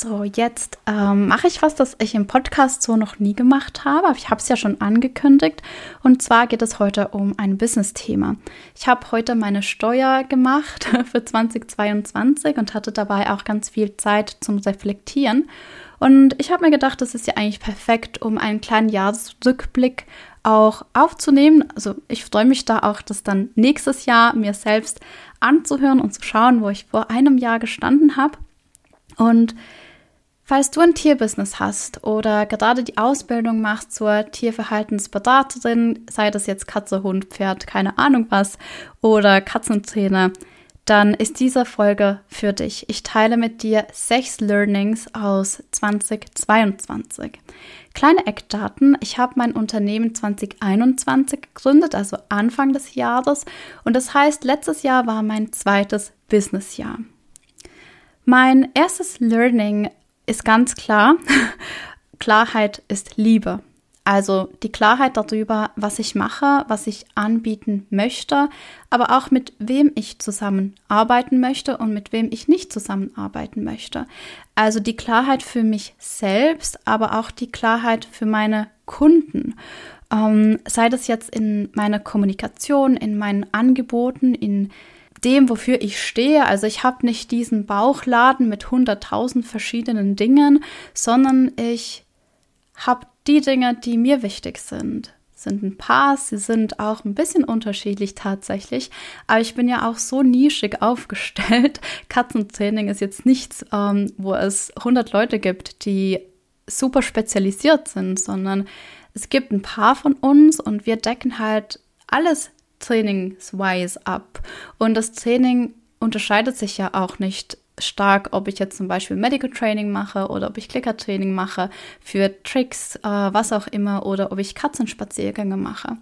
So, jetzt ähm, mache ich was, das ich im Podcast so noch nie gemacht habe, ich habe es ja schon angekündigt. Und zwar geht es heute um ein Business-Thema. Ich habe heute meine Steuer gemacht für 2022 und hatte dabei auch ganz viel Zeit zum Reflektieren. Und ich habe mir gedacht, das ist ja eigentlich perfekt, um einen kleinen Jahresrückblick auch aufzunehmen. Also ich freue mich da auch, das dann nächstes Jahr mir selbst anzuhören und zu schauen, wo ich vor einem Jahr gestanden habe. Und Falls du ein Tierbusiness hast oder gerade die Ausbildung machst zur Tierverhaltensberaterin, sei das jetzt Katze, Hund, Pferd, keine Ahnung was, oder Katzentrainer, dann ist diese Folge für dich. Ich teile mit dir sechs Learnings aus 2022. Kleine Eckdaten. Ich habe mein Unternehmen 2021 gegründet, also Anfang des Jahres. Und das heißt, letztes Jahr war mein zweites Businessjahr. Mein erstes Learning ist ganz klar, Klarheit ist Liebe. Also die Klarheit darüber, was ich mache, was ich anbieten möchte, aber auch mit wem ich zusammenarbeiten möchte und mit wem ich nicht zusammenarbeiten möchte. Also die Klarheit für mich selbst, aber auch die Klarheit für meine Kunden. Ähm, sei das jetzt in meiner Kommunikation, in meinen Angeboten, in dem, wofür ich stehe. Also ich habe nicht diesen Bauchladen mit hunderttausend verschiedenen Dingen, sondern ich habe die Dinge, die mir wichtig sind. Sind ein paar, sie sind auch ein bisschen unterschiedlich tatsächlich, aber ich bin ja auch so nischig aufgestellt. Katzentraining ist jetzt nichts, ähm, wo es 100 Leute gibt, die super spezialisiert sind, sondern es gibt ein paar von uns und wir decken halt alles trainingswise ab. Und das Training unterscheidet sich ja auch nicht stark, ob ich jetzt zum Beispiel Medical Training mache oder ob ich Clicker-Training mache für Tricks, äh, was auch immer, oder ob ich Katzenspaziergänge mache.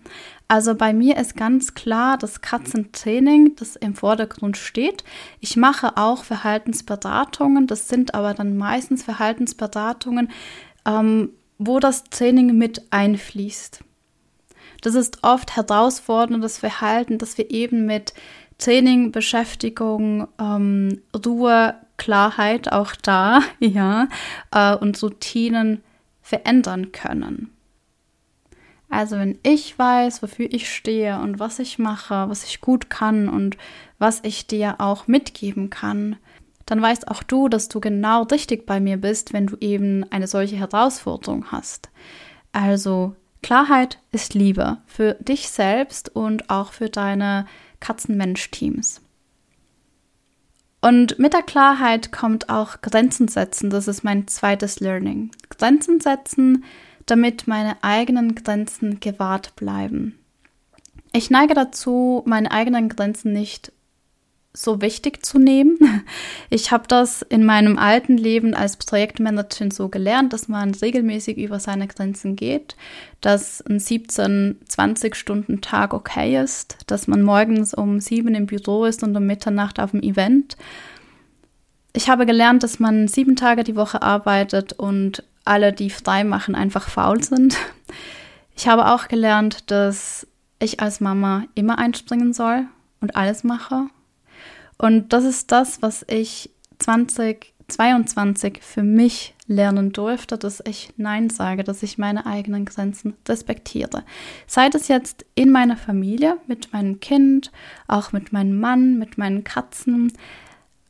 Also bei mir ist ganz klar das Katzentraining, das im Vordergrund steht. Ich mache auch Verhaltensberatungen, das sind aber dann meistens Verhaltensberatungen, ähm, wo das Training mit einfließt. Das ist oft herausforderndes Verhalten, das wir eben mit Training, Beschäftigung, ähm, Ruhe, Klarheit auch da, ja, äh, und Routinen verändern können. Also wenn ich weiß, wofür ich stehe und was ich mache, was ich gut kann und was ich dir auch mitgeben kann, dann weißt auch du, dass du genau richtig bei mir bist, wenn du eben eine solche Herausforderung hast. Also Klarheit ist Liebe für dich selbst und auch für deine Katzenmensch-Teams. Und mit der Klarheit kommt auch Grenzen setzen. Das ist mein zweites Learning. Grenzen setzen, damit meine eigenen Grenzen gewahrt bleiben. Ich neige dazu, meine eigenen Grenzen nicht so wichtig zu nehmen. Ich habe das in meinem alten Leben als Projektmanagerin so gelernt, dass man regelmäßig über seine Grenzen geht, dass ein 17, 20 Stunden Tag okay ist, dass man morgens um sieben im Büro ist und um Mitternacht auf dem Event. Ich habe gelernt, dass man sieben Tage die Woche arbeitet und alle, die frei machen, einfach faul sind. Ich habe auch gelernt, dass ich als Mama immer einspringen soll und alles mache und das ist das, was ich 2022 für mich lernen durfte, dass ich Nein sage, dass ich meine eigenen Grenzen respektiere. Sei das jetzt in meiner Familie, mit meinem Kind, auch mit meinem Mann, mit meinen Katzen,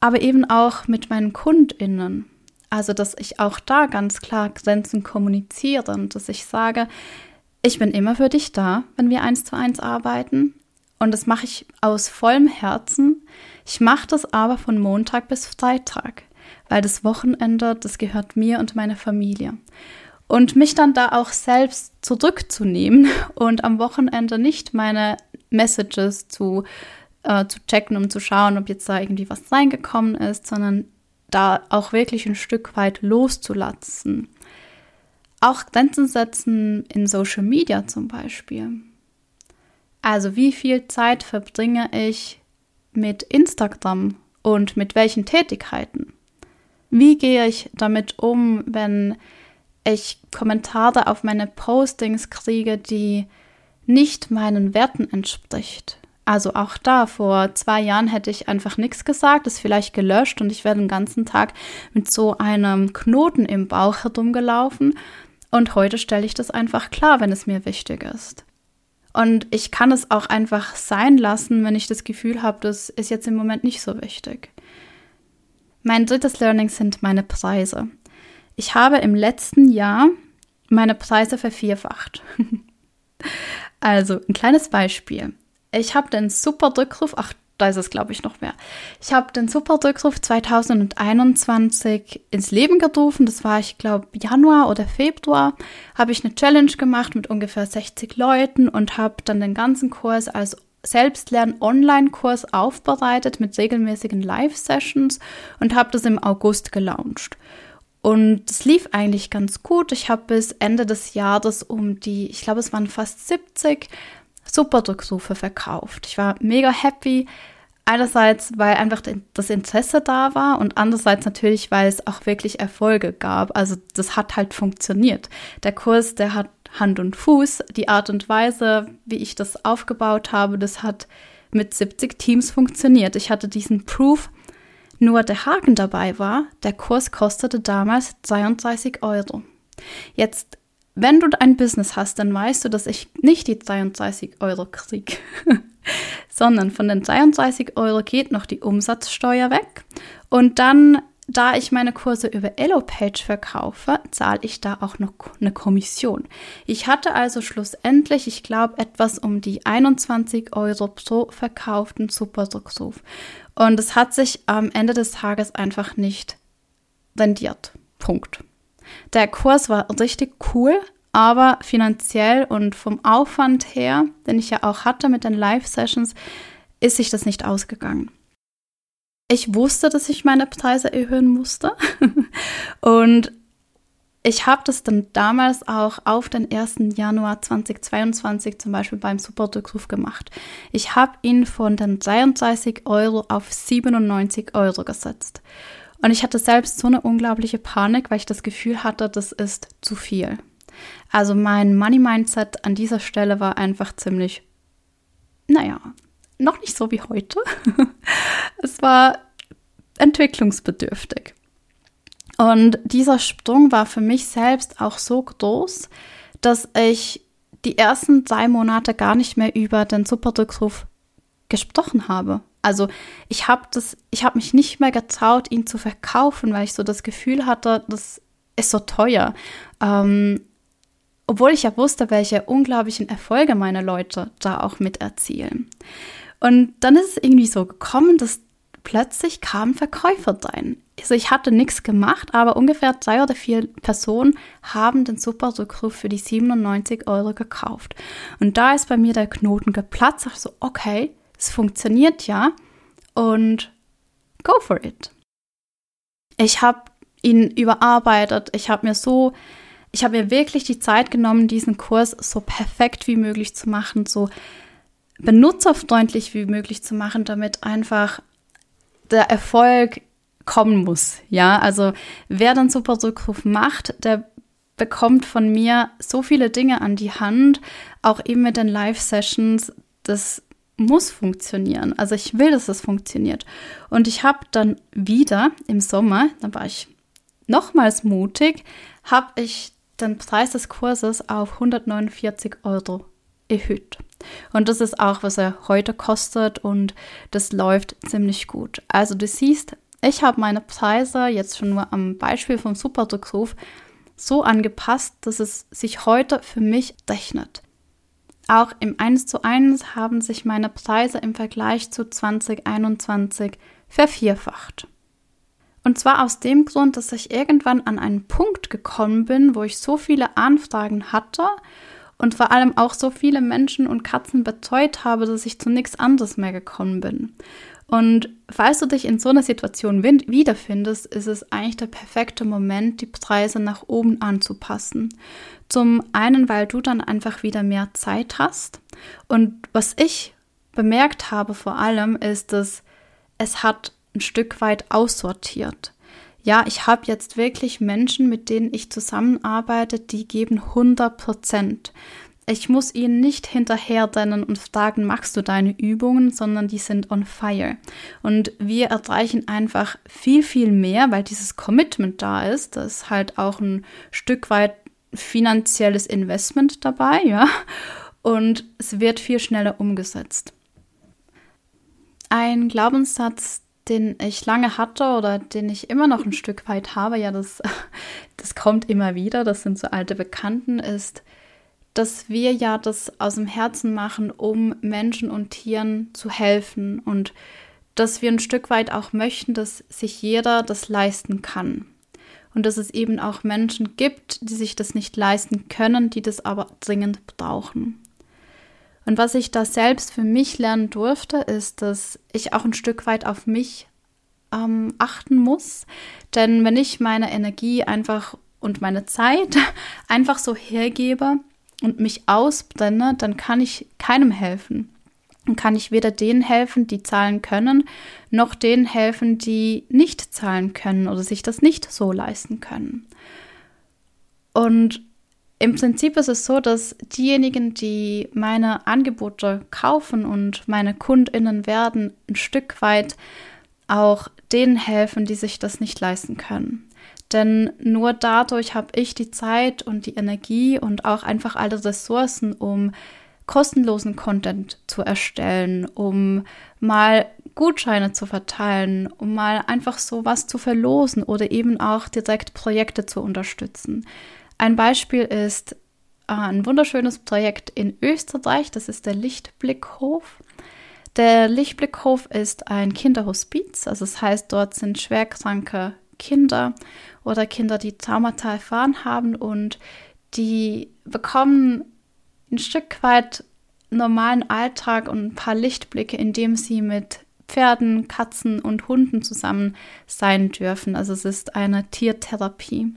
aber eben auch mit meinen KundInnen. Also, dass ich auch da ganz klar Grenzen kommuniziere und dass ich sage, ich bin immer für dich da, wenn wir eins zu eins arbeiten. Und das mache ich aus vollem Herzen. Ich mache das aber von Montag bis Freitag, weil das Wochenende, das gehört mir und meiner Familie. Und mich dann da auch selbst zurückzunehmen und am Wochenende nicht meine Messages zu, äh, zu checken, um zu schauen, ob jetzt da irgendwie was reingekommen ist, sondern da auch wirklich ein Stück weit loszulassen. Auch Grenzen setzen in Social Media zum Beispiel. Also wie viel Zeit verbringe ich mit Instagram und mit welchen Tätigkeiten? Wie gehe ich damit um, wenn ich Kommentare auf meine Postings kriege, die nicht meinen Werten entspricht? Also auch da, vor zwei Jahren hätte ich einfach nichts gesagt, ist vielleicht gelöscht und ich werde den ganzen Tag mit so einem Knoten im Bauch herumgelaufen. Und heute stelle ich das einfach klar, wenn es mir wichtig ist. Und ich kann es auch einfach sein lassen, wenn ich das Gefühl habe, das ist jetzt im Moment nicht so wichtig. Mein drittes Learning sind meine Preise. Ich habe im letzten Jahr meine Preise vervierfacht. also ein kleines Beispiel. Ich habe den super Rückruf, ach, da ist es, glaube ich, noch mehr. Ich habe den super Rückruf 2021 ins Leben gerufen. Das war, ich glaube, Januar oder Februar. Habe ich eine Challenge gemacht mit ungefähr 60 Leuten und habe dann den ganzen Kurs als Selbstlern-Online-Kurs aufbereitet mit regelmäßigen Live-Sessions und habe das im August gelauncht. Und es lief eigentlich ganz gut. Ich habe bis Ende des Jahres um die, ich glaube, es waren fast 70 Superdrucksuche verkauft. Ich war mega happy. Einerseits, weil einfach das Interesse da war und andererseits natürlich, weil es auch wirklich Erfolge gab. Also das hat halt funktioniert. Der Kurs, der hat Hand und Fuß. Die Art und Weise, wie ich das aufgebaut habe, das hat mit 70 Teams funktioniert. Ich hatte diesen Proof. Nur der Haken dabei war, der Kurs kostete damals 32 Euro. Jetzt wenn du ein Business hast, dann weißt du, dass ich nicht die 32 Euro kriege, sondern von den 32 Euro geht noch die Umsatzsteuer weg. Und dann, da ich meine Kurse über Elopage verkaufe, zahle ich da auch noch eine Kommission. Ich hatte also schlussendlich, ich glaube, etwas um die 21 Euro pro verkauften Superdrucksruf. Und es hat sich am Ende des Tages einfach nicht rendiert. Punkt. Der Kurs war richtig cool, aber finanziell und vom Aufwand her, den ich ja auch hatte mit den Live-Sessions, ist sich das nicht ausgegangen. Ich wusste, dass ich meine Preise erhöhen musste und ich habe das dann damals auch auf den 1. Januar 2022 zum Beispiel beim Superdrückruf gemacht. Ich habe ihn von den 33 Euro auf 97 Euro gesetzt. Und ich hatte selbst so eine unglaubliche Panik, weil ich das Gefühl hatte, das ist zu viel. Also mein Money Mindset an dieser Stelle war einfach ziemlich, naja, noch nicht so wie heute. es war entwicklungsbedürftig. Und dieser Sprung war für mich selbst auch so groß, dass ich die ersten drei Monate gar nicht mehr über den Superdrückruf gesprochen habe. Also ich habe das, ich habe mich nicht mehr getraut, ihn zu verkaufen, weil ich so das Gefühl hatte, das ist so teuer. Ähm, obwohl ich ja wusste, welche unglaublichen Erfolge meine Leute da auch mit erzielen. Und dann ist es irgendwie so gekommen, dass plötzlich kamen Verkäufer rein. Also ich hatte nichts gemacht, aber ungefähr drei oder vier Personen haben den Super-Rückruf für die 97 Euro gekauft. Und da ist bei mir der Knoten geplatzt. Ich so, okay, es funktioniert ja und go for it. Ich habe ihn überarbeitet. Ich habe mir so, ich habe mir wirklich die Zeit genommen, diesen Kurs so perfekt wie möglich zu machen, so benutzerfreundlich wie möglich zu machen, damit einfach der Erfolg kommen muss. Ja, also wer dann Super Rückruf macht, der bekommt von mir so viele Dinge an die Hand, auch eben mit den Live-Sessions. Das muss funktionieren. Also ich will, dass es funktioniert. Und ich habe dann wieder im Sommer, da war ich nochmals mutig, habe ich den Preis des Kurses auf 149 Euro erhöht. Und das ist auch, was er heute kostet und das läuft ziemlich gut. Also du siehst, ich habe meine Preise jetzt schon nur am Beispiel vom Superdruckruf so angepasst, dass es sich heute für mich rechnet. Auch im 1 zu 1 haben sich meine Preise im Vergleich zu 2021 vervierfacht. Und zwar aus dem Grund, dass ich irgendwann an einen Punkt gekommen bin, wo ich so viele Anfragen hatte und vor allem auch so viele Menschen und Katzen betreut habe, dass ich zu nichts anderes mehr gekommen bin. Und falls du dich in so einer Situation wiederfindest, ist es eigentlich der perfekte Moment, die Preise nach oben anzupassen. Zum einen, weil du dann einfach wieder mehr Zeit hast. Und was ich bemerkt habe vor allem, ist, dass es hat ein Stück weit aussortiert. Ja, ich habe jetzt wirklich Menschen, mit denen ich zusammenarbeite, die geben 100 Prozent. Ich muss ihnen nicht hinterherrennen und fragen, machst du deine Übungen, sondern die sind on fire. Und wir erreichen einfach viel, viel mehr, weil dieses Commitment da ist. Das ist halt auch ein Stück weit finanzielles Investment dabei, ja. Und es wird viel schneller umgesetzt. Ein Glaubenssatz, den ich lange hatte oder den ich immer noch ein Stück weit habe, ja, das, das kommt immer wieder, das sind so alte Bekannten, ist, dass wir ja das aus dem Herzen machen, um Menschen und Tieren zu helfen und dass wir ein Stück weit auch möchten, dass sich jeder das leisten kann. Und dass es eben auch Menschen gibt, die sich das nicht leisten können, die das aber dringend brauchen. Und was ich da selbst für mich lernen durfte, ist, dass ich auch ein Stück weit auf mich ähm, achten muss. Denn wenn ich meine Energie einfach und meine Zeit einfach so hergebe und mich ausbrenne, dann kann ich keinem helfen. Kann ich weder denen helfen, die zahlen können, noch denen helfen, die nicht zahlen können oder sich das nicht so leisten können. Und im Prinzip ist es so, dass diejenigen, die meine Angebote kaufen und meine Kundinnen werden, ein Stück weit auch denen helfen, die sich das nicht leisten können. Denn nur dadurch habe ich die Zeit und die Energie und auch einfach alle Ressourcen, um kostenlosen Content zu erstellen, um mal Gutscheine zu verteilen, um mal einfach so was zu verlosen oder eben auch direkt Projekte zu unterstützen. Ein Beispiel ist äh, ein wunderschönes Projekt in Österreich, das ist der Lichtblickhof. Der Lichtblickhof ist ein Kinderhospiz, also das heißt, dort sind schwerkranke Kinder oder Kinder, die Traumata erfahren haben und die bekommen ein Stück weit normalen Alltag und ein paar Lichtblicke, indem sie mit Pferden, Katzen und Hunden zusammen sein dürfen. Also es ist eine Tiertherapie.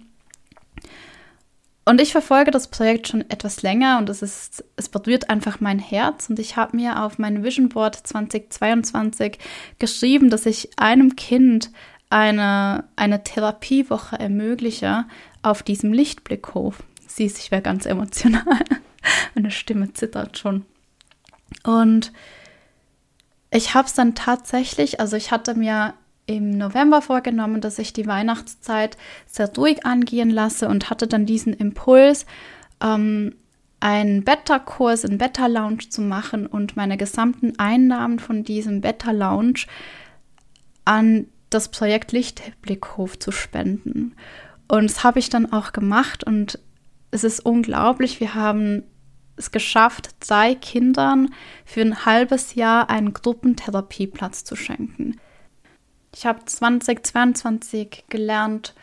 Und ich verfolge das Projekt schon etwas länger und es ist, es berührt einfach mein Herz. Und ich habe mir auf mein Vision Board 2022 geschrieben, dass ich einem Kind eine, eine Therapiewoche ermögliche auf diesem Lichtblickhof. Siehst, ich wäre ganz emotional. Meine Stimme zittert schon. Und ich habe es dann tatsächlich, also ich hatte mir im November vorgenommen, dass ich die Weihnachtszeit sehr ruhig angehen lasse und hatte dann diesen Impuls, ähm, einen Beta-Kurs in Beta-Lounge zu machen und meine gesamten Einnahmen von diesem Beta-Lounge an das Projekt Lichtblickhof zu spenden. Und das habe ich dann auch gemacht und es ist unglaublich. Wir haben es geschafft, drei Kindern für ein halbes Jahr einen Gruppentherapieplatz zu schenken. Ich habe 2022 gelernt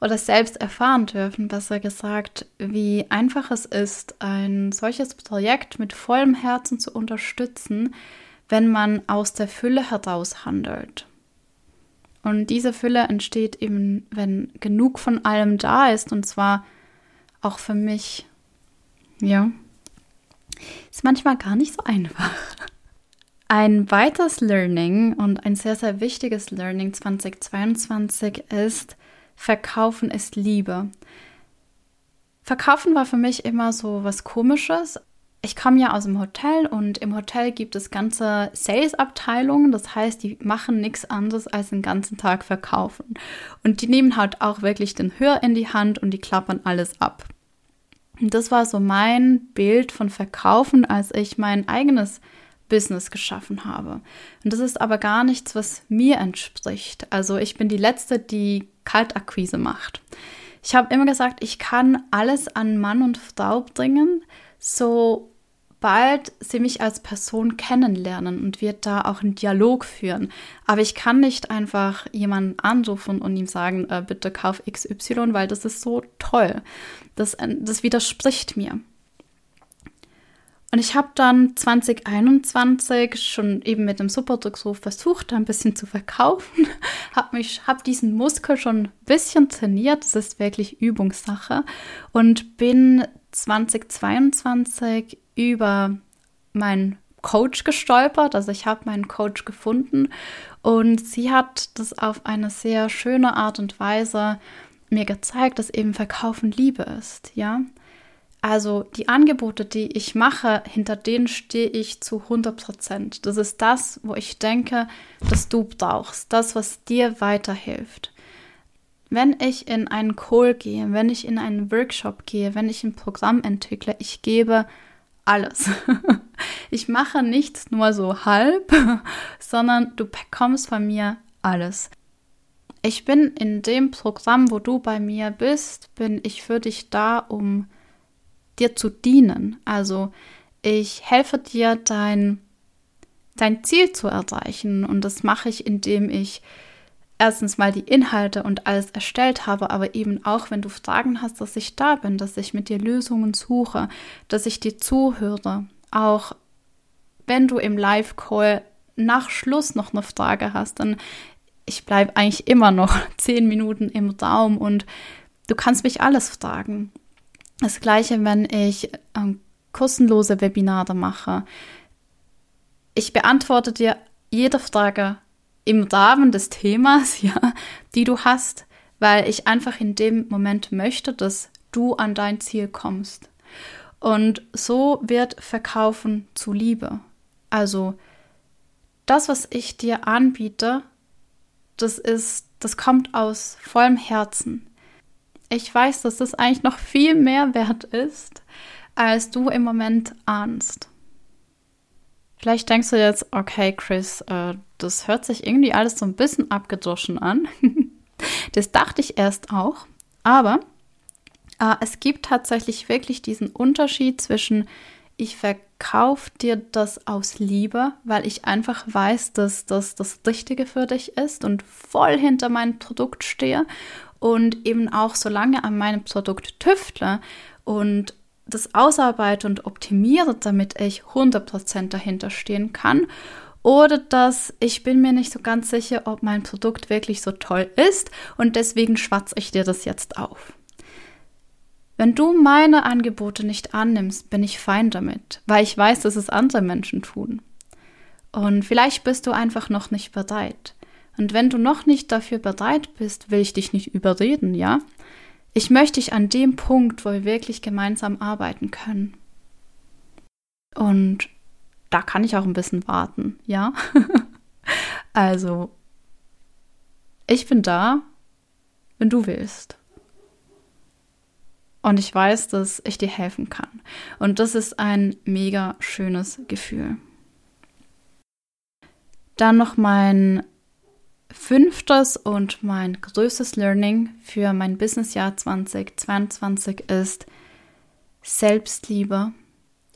oder selbst erfahren dürfen, besser gesagt, wie einfach es ist, ein solches Projekt mit vollem Herzen zu unterstützen, wenn man aus der Fülle heraus handelt. Und diese Fülle entsteht eben, wenn genug von allem da ist, und zwar auch für mich. Ja. Ist manchmal gar nicht so einfach. Ein weiteres Learning und ein sehr, sehr wichtiges Learning 2022 ist, Verkaufen ist Liebe. Verkaufen war für mich immer so was Komisches. Ich komme ja aus dem Hotel und im Hotel gibt es ganze Sales-Abteilungen. Das heißt, die machen nichts anderes als den ganzen Tag verkaufen. Und die nehmen halt auch wirklich den Hör in die Hand und die klappern alles ab. Und das war so mein Bild von Verkaufen, als ich mein eigenes Business geschaffen habe. Und das ist aber gar nichts, was mir entspricht. Also ich bin die Letzte, die Kaltakquise macht. Ich habe immer gesagt, ich kann alles an Mann und Frau bringen, sobald sie mich als Person kennenlernen und wir da auch einen Dialog führen. Aber ich kann nicht einfach jemanden anrufen und ihm sagen, äh, bitte kauf XY, weil das ist so toll. Das, äh, das widerspricht mir. Und ich habe dann 2021 schon eben mit dem Superdruckshof versucht, ein bisschen zu verkaufen. habe mich, diesen Muskel schon ein bisschen trainiert. Das ist wirklich Übungssache. Und bin 2022 über mein Coach gestolpert. Also ich habe meinen Coach gefunden und sie hat das auf eine sehr schöne Art und Weise mir gezeigt, dass eben Verkaufen Liebe ist, ja. Also die Angebote, die ich mache, hinter denen stehe ich zu 100 Prozent. Das ist das, wo ich denke, dass du brauchst, das, was dir weiterhilft. Wenn ich in einen Call gehe, wenn ich in einen Workshop gehe, wenn ich ein Programm entwickle, ich gebe alles. ich mache nichts nur so halb, sondern du bekommst von mir alles. Ich bin in dem Programm, wo du bei mir bist, bin ich für dich da, um dir zu dienen. Also ich helfe dir, dein, dein Ziel zu erreichen. Und das mache ich, indem ich erstens mal die Inhalte und alles erstellt habe, aber eben auch, wenn du Fragen hast, dass ich da bin, dass ich mit dir Lösungen suche, dass ich dir zuhöre. Auch wenn du im Live-Call nach Schluss noch eine Frage hast, dann ich bleibe eigentlich immer noch zehn Minuten im Raum und du kannst mich alles fragen. Das gleiche, wenn ich ähm, kostenlose Webinare mache. Ich beantworte dir jede Frage im Rahmen des Themas, ja, die du hast, weil ich einfach in dem Moment möchte, dass du an dein Ziel kommst. Und so wird Verkaufen zu Liebe. Also das, was ich dir anbiete, das ist, das kommt aus vollem Herzen. Ich weiß, dass das eigentlich noch viel mehr wert ist, als du im Moment ahnst. Vielleicht denkst du jetzt, okay, Chris, äh, das hört sich irgendwie alles so ein bisschen abgedroschen an. das dachte ich erst auch. Aber äh, es gibt tatsächlich wirklich diesen Unterschied zwischen ich verkaufe dir das aus Liebe, weil ich einfach weiß, dass das das Richtige für dich ist und voll hinter meinem Produkt stehe und eben auch so lange an meinem Produkt tüftle und das ausarbeite und optimiere, damit ich 100% dahinter stehen kann. Oder dass ich bin mir nicht so ganz sicher, ob mein Produkt wirklich so toll ist und deswegen schwatze ich dir das jetzt auf. Wenn du meine Angebote nicht annimmst, bin ich fein damit, weil ich weiß, dass es andere Menschen tun. Und vielleicht bist du einfach noch nicht bereit. Und wenn du noch nicht dafür bereit bist, will ich dich nicht überreden, ja? Ich möchte dich an dem Punkt, wo wir wirklich gemeinsam arbeiten können. Und da kann ich auch ein bisschen warten, ja? also, ich bin da, wenn du willst. Und ich weiß, dass ich dir helfen kann. Und das ist ein mega schönes Gefühl. Dann noch mein fünftes und mein größtes Learning für mein Businessjahr 2022 ist Selbstliebe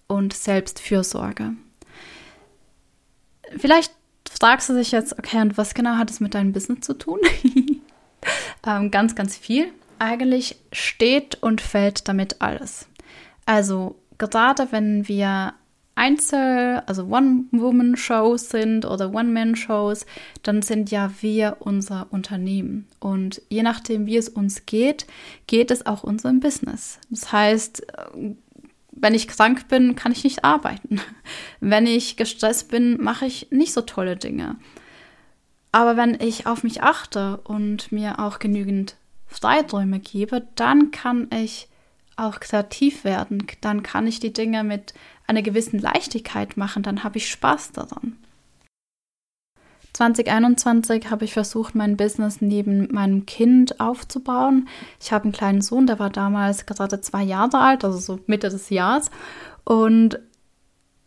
und Selbstfürsorge. Vielleicht fragst du dich jetzt, okay, und was genau hat es mit deinem Business zu tun? ähm, ganz, ganz viel eigentlich steht und fällt damit alles. Also gerade wenn wir Einzel, also One-Woman-Shows sind oder One-Man-Shows, dann sind ja wir unser Unternehmen. Und je nachdem, wie es uns geht, geht es auch unserem Business. Das heißt, wenn ich krank bin, kann ich nicht arbeiten. Wenn ich gestresst bin, mache ich nicht so tolle Dinge. Aber wenn ich auf mich achte und mir auch genügend Freiträume gebe, dann kann ich auch kreativ werden. Dann kann ich die Dinge mit einer gewissen Leichtigkeit machen. Dann habe ich Spaß daran. 2021 habe ich versucht, mein Business neben meinem Kind aufzubauen. Ich habe einen kleinen Sohn, der war damals gerade zwei Jahre alt, also so Mitte des Jahres. Und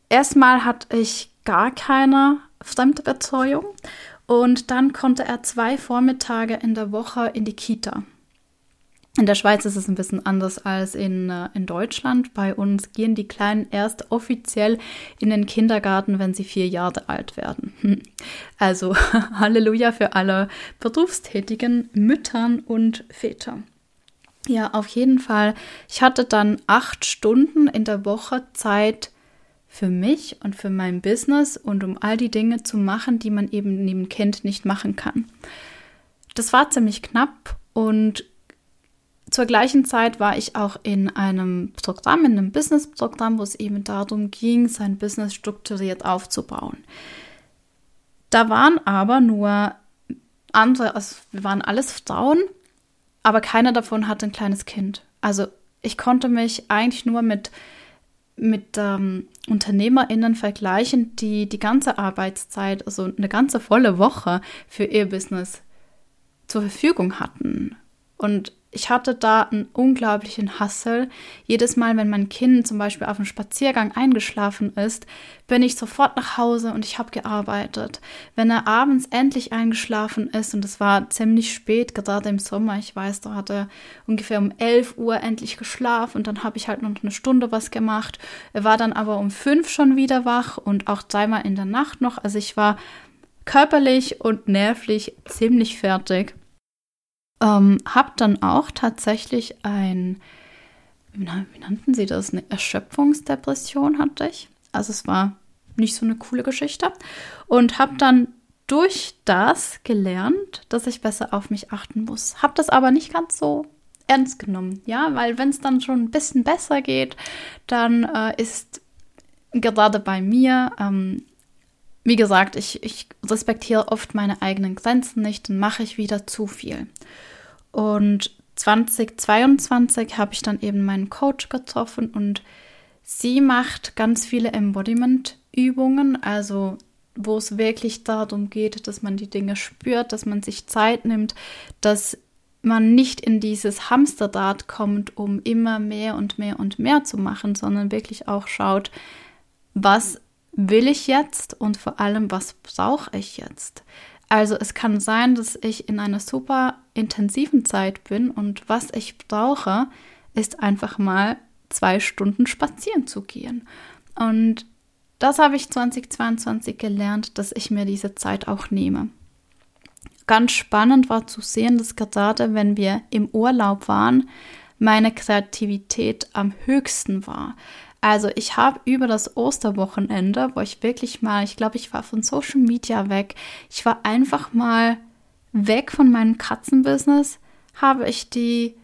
erstmal hatte ich gar keine Fremdbetreuung. Und dann konnte er zwei Vormittage in der Woche in die Kita. In der Schweiz ist es ein bisschen anders als in, äh, in Deutschland. Bei uns gehen die Kleinen erst offiziell in den Kindergarten, wenn sie vier Jahre alt werden. Also Halleluja für alle berufstätigen Müttern und Väter. Ja, auf jeden Fall. Ich hatte dann acht Stunden in der Woche Zeit, für mich und für mein Business und um all die Dinge zu machen, die man eben neben Kind nicht machen kann. Das war ziemlich knapp und zur gleichen Zeit war ich auch in einem Programm, in einem Business-Programm, wo es eben darum ging, sein Business strukturiert aufzubauen. Da waren aber nur andere, also wir waren alles Frauen, aber keiner davon hatte ein kleines Kind. Also ich konnte mich eigentlich nur mit, mit ähm, UnternehmerInnen vergleichen, die die ganze Arbeitszeit, also eine ganze volle Woche für ihr Business zur Verfügung hatten. Und ich hatte da einen unglaublichen Hassel. Jedes Mal, wenn mein Kind zum Beispiel auf dem Spaziergang eingeschlafen ist, bin ich sofort nach Hause und ich habe gearbeitet. Wenn er abends endlich eingeschlafen ist, und es war ziemlich spät, gerade im Sommer, ich weiß, da hat er ungefähr um 11 Uhr endlich geschlafen und dann habe ich halt noch eine Stunde was gemacht. Er war dann aber um 5 schon wieder wach und auch zweimal in der Nacht noch. Also ich war körperlich und nervlich ziemlich fertig. Ähm, hab dann auch tatsächlich ein, wie, wie nannten sie das? Eine Erschöpfungsdepression hatte ich. Also es war nicht so eine coole Geschichte. Und habe dann durch das gelernt, dass ich besser auf mich achten muss. Habe das aber nicht ganz so ernst genommen, ja, weil wenn es dann schon ein bisschen besser geht, dann äh, ist gerade bei mir, ähm, wie gesagt, ich, ich respektiere oft meine eigenen Grenzen nicht, dann mache ich wieder zu viel. Und 2022 habe ich dann eben meinen Coach getroffen und sie macht ganz viele Embodiment-Übungen, also wo es wirklich darum geht, dass man die Dinge spürt, dass man sich Zeit nimmt, dass man nicht in dieses Hamsterrad kommt, um immer mehr und mehr und mehr zu machen, sondern wirklich auch schaut, was will ich jetzt und vor allem, was brauche ich jetzt? Also es kann sein, dass ich in einer super intensiven Zeit bin und was ich brauche, ist einfach mal zwei Stunden spazieren zu gehen. Und das habe ich 2022 gelernt, dass ich mir diese Zeit auch nehme. Ganz spannend war zu sehen, dass gerade wenn wir im Urlaub waren, meine Kreativität am höchsten war. Also ich habe über das Osterwochenende, wo ich wirklich mal, ich glaube, ich war von Social Media weg, ich war einfach mal weg von meinem Katzenbusiness, habe ich die,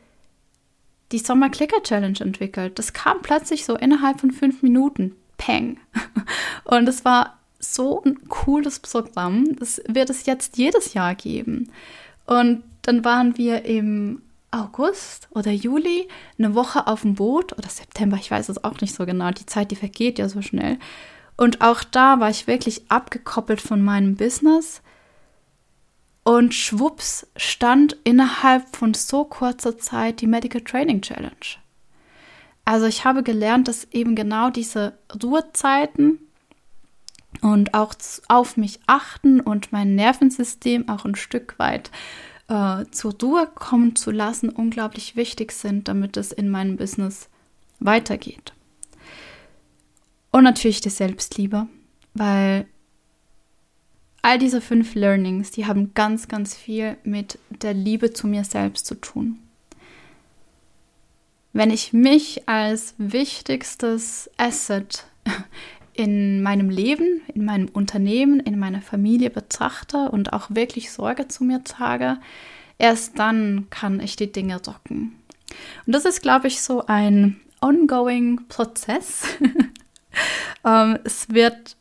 die Sommer Clicker Challenge entwickelt. Das kam plötzlich so innerhalb von fünf Minuten. Peng. Und es war so ein cooles Programm. Das wird es jetzt jedes Jahr geben. Und dann waren wir im August oder Juli eine Woche auf dem Boot oder September, ich weiß es auch nicht so genau. Die Zeit, die vergeht ja so schnell. Und auch da war ich wirklich abgekoppelt von meinem Business. Und schwupps stand innerhalb von so kurzer Zeit die Medical Training Challenge. Also ich habe gelernt, dass eben genau diese Ruhezeiten und auch auf mich achten und mein Nervensystem auch ein Stück weit äh, zur Ruhe kommen zu lassen, unglaublich wichtig sind, damit es in meinem Business weitergeht. Und natürlich die Selbstliebe, weil all diese fünf Learnings, die haben ganz, ganz viel mit der Liebe zu mir selbst zu tun. Wenn ich mich als wichtigstes Asset in meinem Leben, in meinem Unternehmen, in meiner Familie betrachte und auch wirklich Sorge zu mir trage, erst dann kann ich die Dinge rocken. Und das ist, glaube ich, so ein ongoing Prozess. ähm, es wird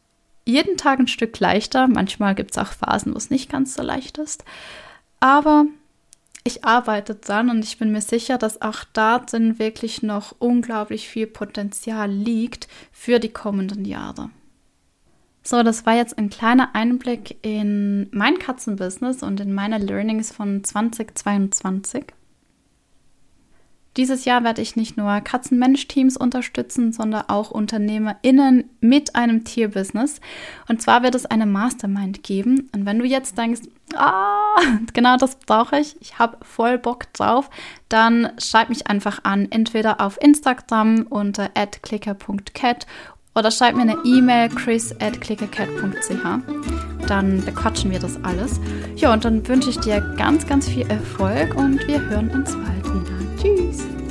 jeden Tag ein Stück leichter. Manchmal gibt es auch Phasen, wo es nicht ganz so leicht ist. Aber ich arbeite dran und ich bin mir sicher, dass auch darin wirklich noch unglaublich viel Potenzial liegt für die kommenden Jahre. So, das war jetzt ein kleiner Einblick in mein Katzenbusiness und in meine Learnings von 2022. Dieses Jahr werde ich nicht nur Katzen-Mensch-Teams unterstützen, sondern auch UnternehmerInnen mit einem Tierbusiness. Und zwar wird es eine Mastermind geben. Und wenn du jetzt denkst, ah, genau das brauche ich, ich habe voll Bock drauf, dann schreib mich einfach an, entweder auf Instagram unter clicker.cat oder schreib mir eine E-Mail chris at clickercat.ch. Dann bequatschen wir das alles. Ja, und dann wünsche ich dir ganz, ganz viel Erfolg und wir hören uns bald wieder. Tschüss!